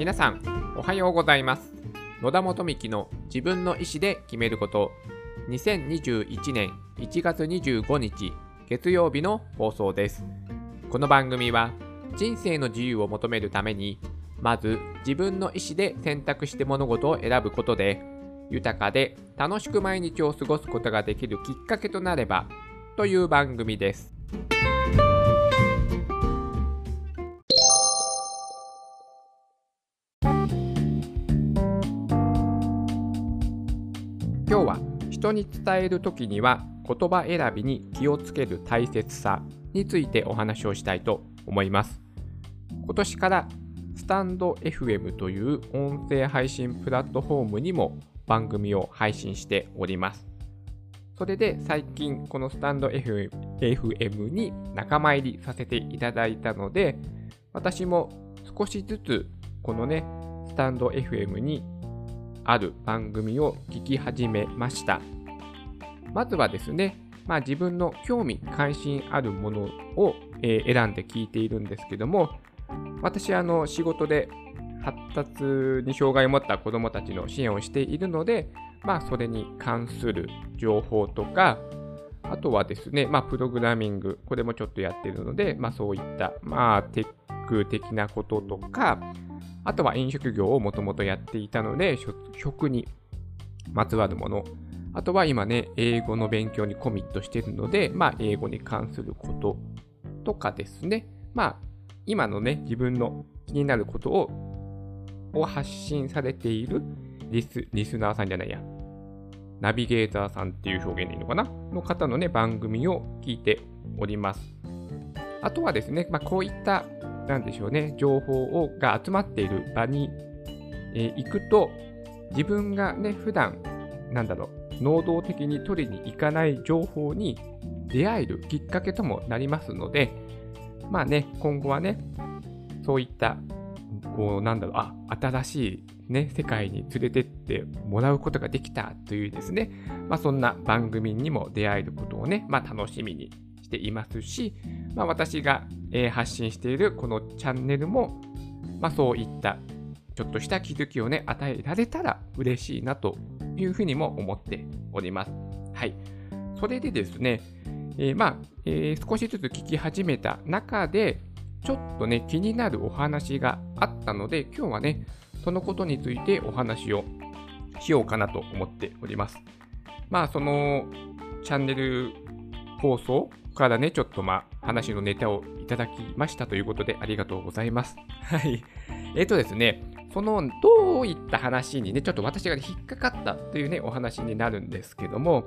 皆さんおはようございます。野田元幹の自分の意思で決めること。2021年1月25日月曜日の放送です。この番組は人生の自由を求めるためにまず自分の意思で選択して物事を選ぶことで豊かで楽しく毎日を過ごすことができるきっかけとなればという番組です。今日は人に伝える時には言葉選びに気をつける大切さについてお話をしたいと思います今年からスタンド FM という音声配信プラットフォームにも番組を配信しております。それで最近このスタンド FM, に仲間入りさせていただいたので、私も少しずつこのね、スタンド FM にある番組を聞き始めました。まずはですね、まあ、自分の興味関心あるものを、え、選んで聞いているんですけども、私、あの、仕事で発達に障害を持った子どもたちの支援をしているので、まあ、それに関する情報とか、あとはですね、まあ、プログラミング、これもちょっとやってるので、まあ、そういった、まあ、テック的なこととか、あとは飲食業をもともとやっていたので、食にまつわるもの、あとは今ね、英語の勉強にコミットしているので、まあ、英語に関することとかですね、まあ、今のね、自分の気になることをを発信されているリスリスナーさんじゃないや、ナビゲーターさんっていう表現でいいのかな？の方のね、番組を聞いております。あとはですね、まあ、こういった、なんでしょうね、情報をが集まっている場に、え、行くと、自分がね、普段、なんだろう、能動的に取りに行かない情報に出会えるきっかけともなりますので、まあね、今後はね、そういったこう、なんだろう、あ、新しいね、世界に連れてってもらうことができたというですね、まあそんな番組にも出会えることをね、まあ楽しみにしていますし、まあ私が、えー、発信しているこのチャンネルも、まあそういったちょっとした気づきをね、与えられたら嬉しいなというふうにも思っております。はい。それでですね、えー、まあ、えー、少しずつ聞き始めた中で、ちょっとね、気になるお話があったので、今日はね、そのことについてお話をしようかなと思っております。まあ、そのチャンネル放送からね、ちょっとまあ、話のネタをいただきましたということで、ありがとうございます。はい。えっ、ー、とですね、その、どういった話にね、ちょっと私が引っかかったというね、お話になるんですけども、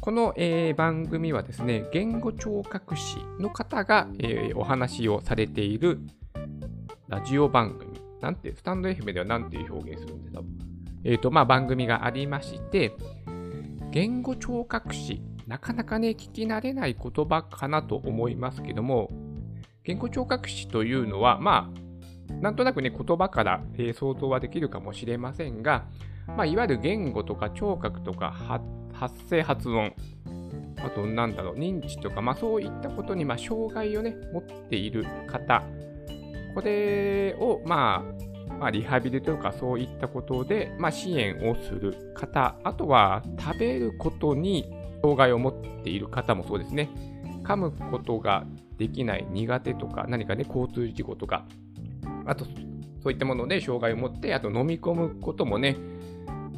この、えー、番組はですね、言語聴覚士の方が、えー、お話をされているラジオ番組。なんて、スタンド FM では何ていう表現するんですか？えっ、ー、と、まあ、番組がありまして、言語聴覚士、なかなかね、聞き慣れない言葉かなと思いますけども、言語聴覚士というのは、まあ、なんとなくね、言葉から、えー、想像はできるかもしれませんが、まあ、いわゆる言語とか聴覚とか発声発音、あとなんだろう、認知とか、まあそういったことに、まあ障害をね、持っている方、これを、まあ、まあ、リハビリとかそういったことで、まあ、支援をする方、あとは食べることに障害を持っている方もそうですね。噛むことができない、苦手とか、何かね、交通事故とか、あと、そういったもので障害を持って、あと飲み込むこともね、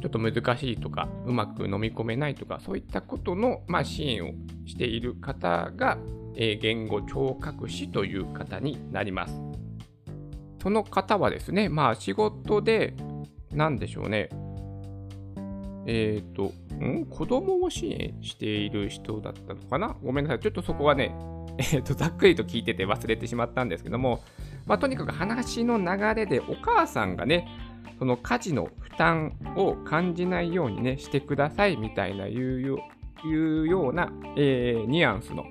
ちょっと難しいとか、うまく飲み込めないとか、そういったことの、まあ、支援をしている方が、えー、言語聴覚士という方になります。その方はですね、まあ仕事で、なんでしょうね、えっ、ー、と、ん？子供を支援している人だったのかな？ごめんなさい。ちょっとそこはね、えっ、と、ざっくりと聞いてて忘れてしまったんですけども、まあ、とにかく話の流れでお母さんがね、その家事の負担を感じないようにね、してくださいみたいないうような、えー、ニュアンスの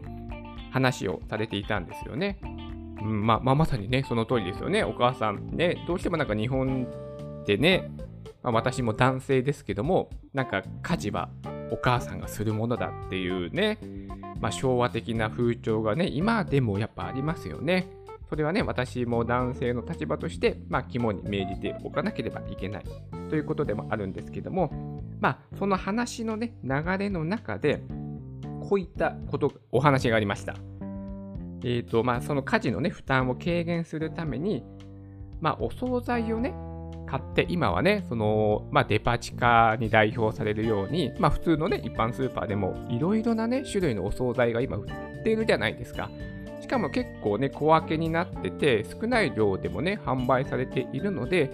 話をされていたんですよね。うんままあ、まさにね、その通りですよね。お母さんね、どうしてもなんか日本でね、まあ、私も男性ですけども、なんか家事はお母さんがするものだっていうね、まあ、昭和的な風潮がね、今でもやっぱありますよね。それはね、私も男性の立場として、まあ、肝に銘じておかなければいけないということでもあるんですけども、まあ、その話のね、流れの中で、こういったこと、お話がありました。えっ、ー、と、まあ、その家事のね、負担を軽減するために、まあ、お惣菜をね、買って、今はね、その、まあ、デパ地下に代表されるように、まあ、普通のね、一般スーパーでも、いろいろなね、種類のお惣菜が今売ってるじゃないですか。しかも結構ね、小分けになってて、少ない量でもね、販売されているので、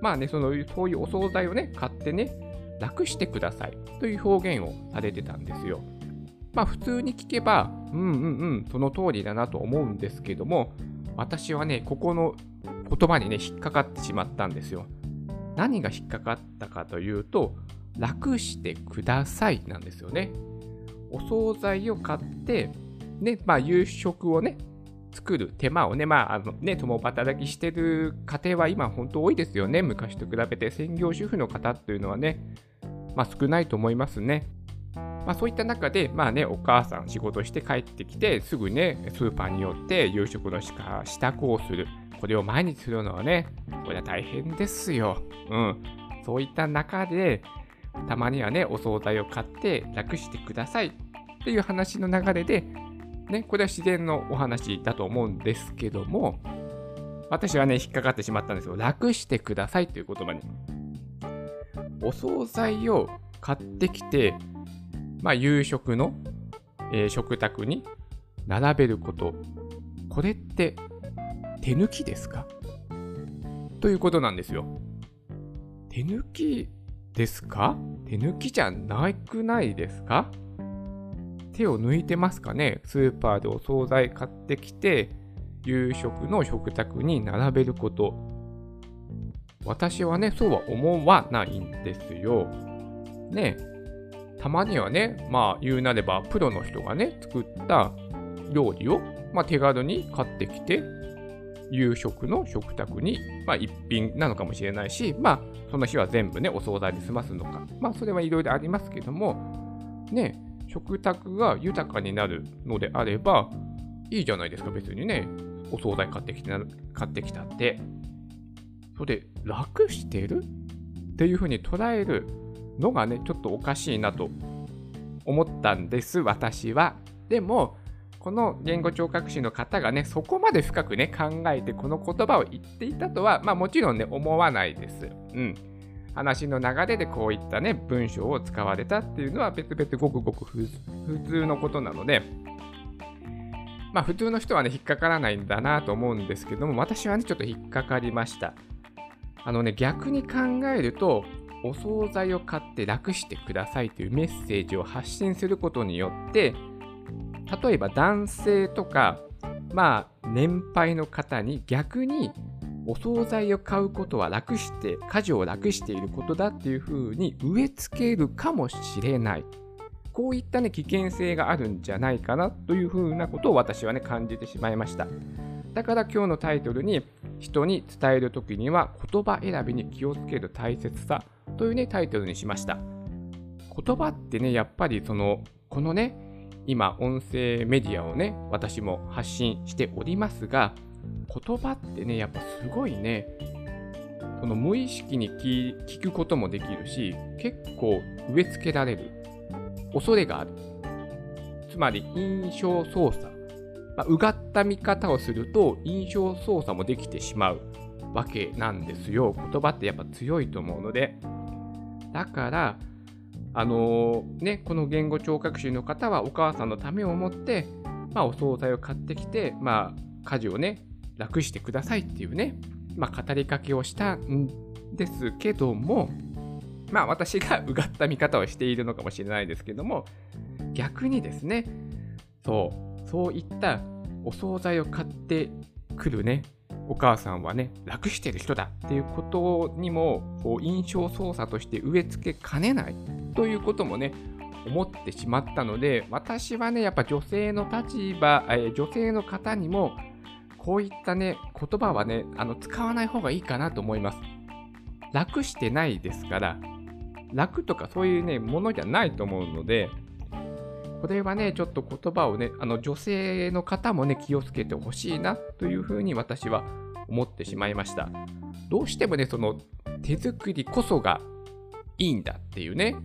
まあね、そのそういうお惣菜をね、買ってね、楽してくださいという表現をされてたんですよ。まあ普通に聞けば、うんうんうん、その通りだなと思うんですけども、私はね、ここの言葉にね、引っかかってしまったんですよ。何が引っかかったかというと、楽してくださいなんですよね。お惣菜を買って、ね、まあ、夕食をね、作る手間をね、まあ、あのね、共働きしてる家庭は今本当多いですよね。昔と比べて専業主婦の方っていうのはね、まあ少ないと思いますね。まあそういった中で、まあね、お母さん仕事して帰ってきて、すぐね、スーパーに寄って夕食の支度をする。これを毎日するのはね、これは大変ですよ。うん。そういった中で、たまにはね、お惣菜を買って楽してくださいっていう話の流れで、ね、これは自然のお話だと思うんですけども、私はね、引っかかってしまったんですよ。楽してくださいという言葉に。お惣菜を買ってきて、まあ、夕食の、えー、食卓に並べること。これって手抜きですか？ということなんですよ。手抜きですか？手抜きじゃなくないですか？手を抜いてますかね？スーパーでお惣菜買ってきて、夕食の食卓に並べること。私はね、そうは思わないんですよ。ねたまにはね、まあ言うなればプロの人がね、作った料理を、まあ、手軽に買ってきて、夕食の食卓に、まあ、一品なのかもしれないし、まあ、その日は全部ね、お惣菜で済ますのか。まあ、それはいろいろありますけども、ね、食卓が豊かになるのであれば、いいじゃないですか、別にね。お惣菜買ってきて買ってきたって。それ、楽してる？っていうふうに捉えるのがね、ちょっとおかしいなと思ったんです、私は。でも、この言語聴覚士の方がね、そこまで深くね、考えてこの言葉を言っていたとは、まあもちろんね、思わないです。うん。話の流れでこういったね、文章を使われたっていうのは別々ごくごく普通のことなので、まあ普通の人はね、引っかからないんだなと思うんですけども、私はね、ちょっと引っかかりました。あのね、逆に考えると、お惣菜を買って楽してくださいというメッセージを発信することによって、例えば男性とか、まあ年配の方に逆にお惣菜を買うことは楽して、家事を楽していることだっていうふうに植え付けるかもしれない。こういったね、危険性があるんじゃないかなというふうなことを私はね、感じてしまいました。だから今日のタイトルに、人に伝えるときには言葉選びに気をつける大切さというね、タイトルにしました。言葉ってね、やっぱりその、このね、今、音声メディアをね、私も発信しておりますが、言葉ってね、やっぱすごいね、その無意識に聞くこともできるし、結構植え付けられる恐れがある。つまり、印象操作。まあ、うがった見方をすると、印象操作もできてしまうわけなんですよ。言葉ってやっぱ強いと思うので。だから、あのー、ね、この言語聴覚士の方はお母さんのためを思って、まあ、お惣菜を買ってきて、まあ、家事をね、楽してくださいっていうね、まあ、語りかけをしたんですけども、まあ私がうがった見方をしているのかもしれないですけども、逆にですね、そう、そういったお惣菜を買ってくるね、お母さんはね、楽してる人だっていうことにも、こう印象操作として植え付けかねない。ということもね、思ってしまったので、私はね、やっぱ女性の立場、え女性の方にも、こういったね、言葉はね、あの使わない方がいいかなと思います。楽してないですから、楽とかそういうね、ものじゃないと思うので、これはね、ちょっと言葉をね、あの女性の方もね、気をつけてほしいなというふうに私は思ってしまいました。どうしてもね、その手作りこそがいいんだっていうね、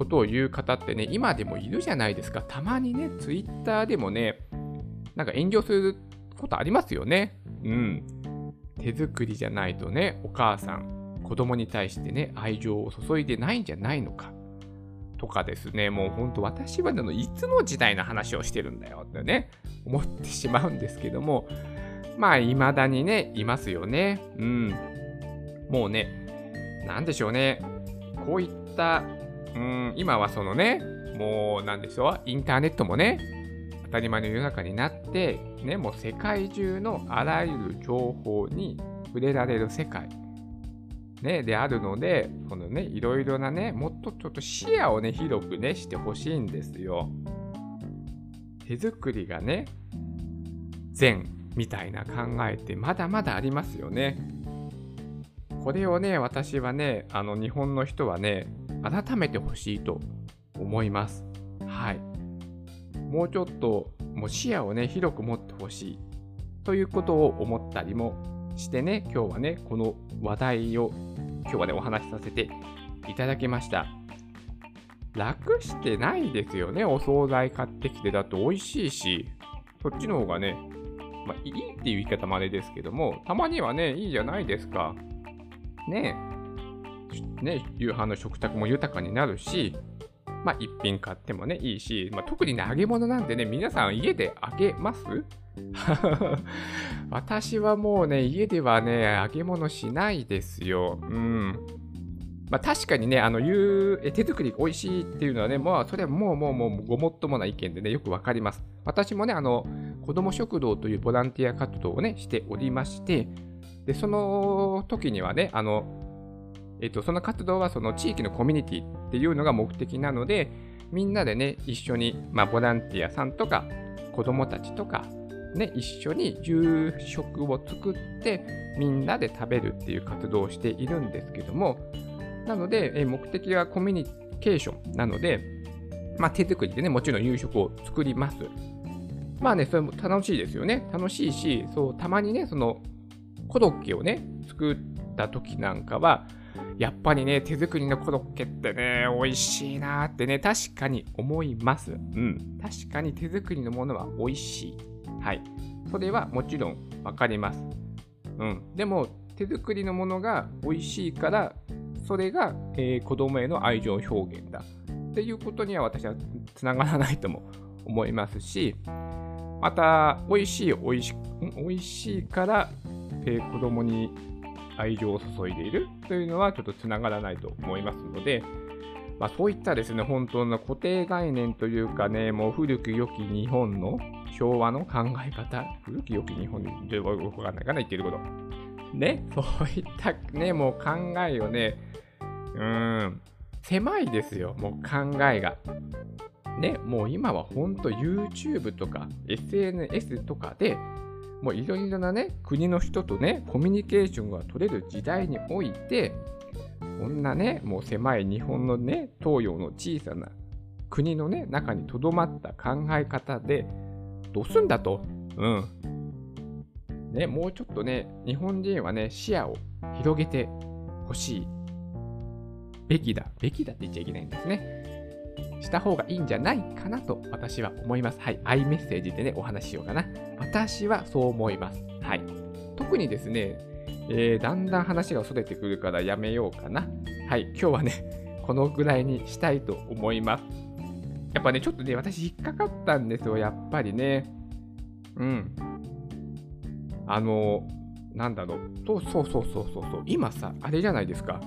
ことを言う方ってね、今でもいるじゃないですか。たまにね、ツイッターでもね、なんか遠慮することありますよね。うん。手作りじゃないとね、お母さん、子供に対してね、愛情を注いでないんじゃないのか。とかですね、もう本当私はのいつの時代の話をしてるんだよってね、思ってしまうんですけども、まあ、未だにね、いますよね。うん。もうね、なんでしょうね。こういった、うん、今はそのね、もうなんでしょう、インターネットもね、当たり前の世の中になって、ね、もう世界中のあらゆる情報に触れられる世界ね、であるので、このね、いろいろなね、もっとちょっと視野をね、広くね、してほしいんですよ。手作りがね、善みたいな考えってまだまだありますよね。これをね、私はね、あの日本の人はね、改めてほしいと思います。はい。もうちょっと、もう視野をね、広く持ってほしいということを思ったりもしてね、今日はね、この話題を今日はね、お話しさせていただきました。楽してないですよね、お惣菜買ってきてだと美味しいし、そっちの方がね、まあ、いいっていう言い方もあれですけども、たまにはね、いいじゃないですか。ねえ、ね、夕飯の食卓も豊かになるし、まあ、一品買ってもね、いいし、まあ、特にね、揚げ物なんてね、皆さん家で揚げます？私はもうね、家ではね、揚げ物しないですよ。うん。まあ、確かにね、あの、言う、手作り美味しいっていうのはね、まあ、それはもうもうもうごもっともな意見でね、よくわかります。私もね、あの、子ども食堂というボランティア活動をね、しておりまして、で、その時にはね、あの、えっと、その活動はその地域のコミュニティっていうのが目的なので、みんなでね、一緒に、まあ、ボランティアさんとか、子供たちとか、ね、一緒に夕食を作ってみんなで食べるっていう活動をしているんですけども、なので、目的はコミュニケーションなので、まあ、手作りでね、もちろん夕食を作ります。まあね、それも楽しいですよね。楽しいし、そう、たまにね、その、コロッケをね、作った時なんかは、やっぱりね、手作りのコロッケってね、美味しいなってね、確かに思います。うん。確かに手作りのものは美味しい。はい。それはもちろんわかります。うん。でも、手作りのものが美味しいから、それが、えー、子供への愛情表現だ。っていうことには私はつながらないとも思いますし、また、美味しい、美味し美味しいから、えー、子供に愛情を注いでいるというのはちょっとつながらないと思いますので、まあ、そういったですね、本当の固定概念というかね、もう古く良き日本の昭和の考え方、古き良き日本でわかんないかな、言ってること。ね、そういったね、もう考えをね、うーん、狭いですよ、もう考えが。ね、もう今は本当 YouTube とか SNS とかでもういろいろなね、国の人とね、コミュニケーションが取れる時代において、こんなね、もう狭い日本のね、東洋の小さな国のね、中にとどまった考え方で、どうすんだと。うん。ね、もうちょっとね、日本人はね、視野を広げてほしい。べきだ。べきだって言っちゃいけないんですね。した方がいいんじゃないかなと私は思います。はい。アイメッセージでね、お話ししようかな。私はそう思います。はい。特にですね、えー、だんだん話がそれてくるからやめようかな。はい。今日はね、このぐらいにしたいと思います。やっぱね、ちょっとね、私引っかかったんですよ、やっぱりね。うん。あの、なんだろう。そうそうそうそうそう。今さ、あれじゃないですか。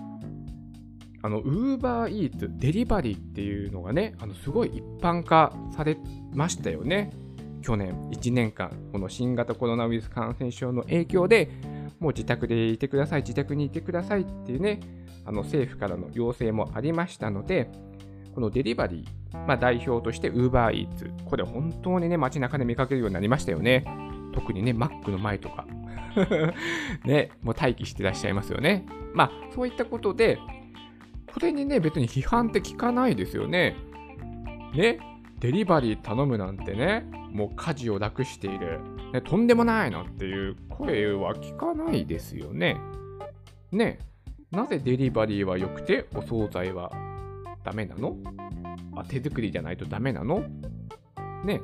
あの、ウーバーイーツ、デリバリーっていうのがね、あのすごい一般化されましたよね。去年1年間、この新型コロナウイルス感染症の影響で、もう自宅でいてください、自宅にいてくださいっていうね、あの政府からの要請もありましたので、このデリバリー、まあ、代表として UberEats、これ本当にね、街中で見かけるようになりましたよね。特にね、マックの前とか。ね、もう待機してらっしゃいますよね。まあ、そういったことで、これにね、別に批判って聞かないですよね。ね。デリバリー頼むなんてね、もう家事を楽している、ね、とんでもないなんていう声は聞かないですよね。ねなぜデリバリーは良くてお惣菜はダメなの？あ手作りじゃないとダメなの？ね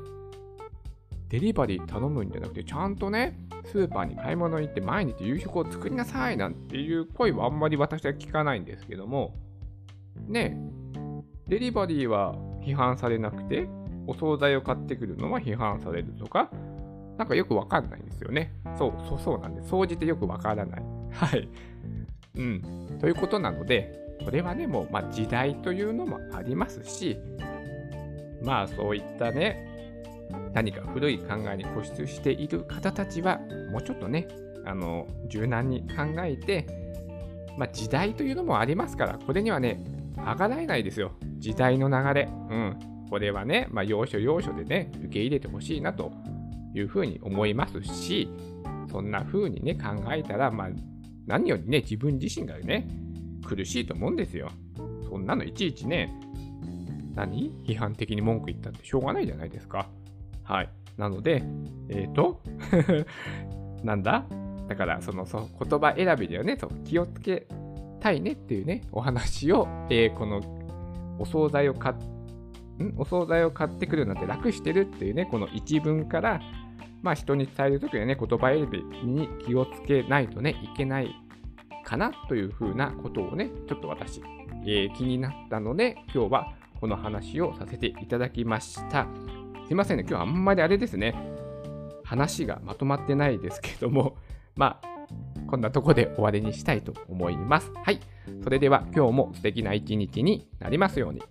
デリバリー頼むんじゃなくてちゃんとねスーパーに買い物行って毎日夕食を作りなさいなんていう声はあんまり私は聞かないんですけどもねデリバリーは批判されなくてお惣菜を買ってくるのは批判されるとかなんかよくわかんないんですよね。そう、そう、そうなんです。総じてよくわからない。はい。うん。ということなので、これはね、もう、まあ、時代というのもありますし、まあ、そういったね、何か古い考えに固執している方たちは、もうちょっとね、あの、柔軟に考えて、まあ、時代というのもありますから、これにはね、あがらえないですよ。時代の流れ。うん。これはね、まあ、要所要所でね、受け入れてほしいなというふうに思いますし、そんな風にね、考えたら、まあ、何よりね、自分自身がね、苦しいと思うんですよ。そんなのいちいちね、何？批判的に文句言ったってしょうがないじゃないですか。はい。なので、えっ、ー、と、なんだ？だから、その、そ、言葉選びではね、そう気をつけたいねっていうね、お話を、えー、この、お惣菜を買っお惣菜を買ってくるなんて楽してるっていうね、この一文から、まあ人に伝えるときはね、言葉選びに気をつけないとね、いけないかなというふうなことをね、ちょっと私、えー、気になったので、今日はこの話をさせていただきました。すいませんね、今日はあんまりあれですね、話がまとまってないですけども、まあ、こんなとこで終わりにしたいと思います。はい。それでは今日も素敵な一日になりますように。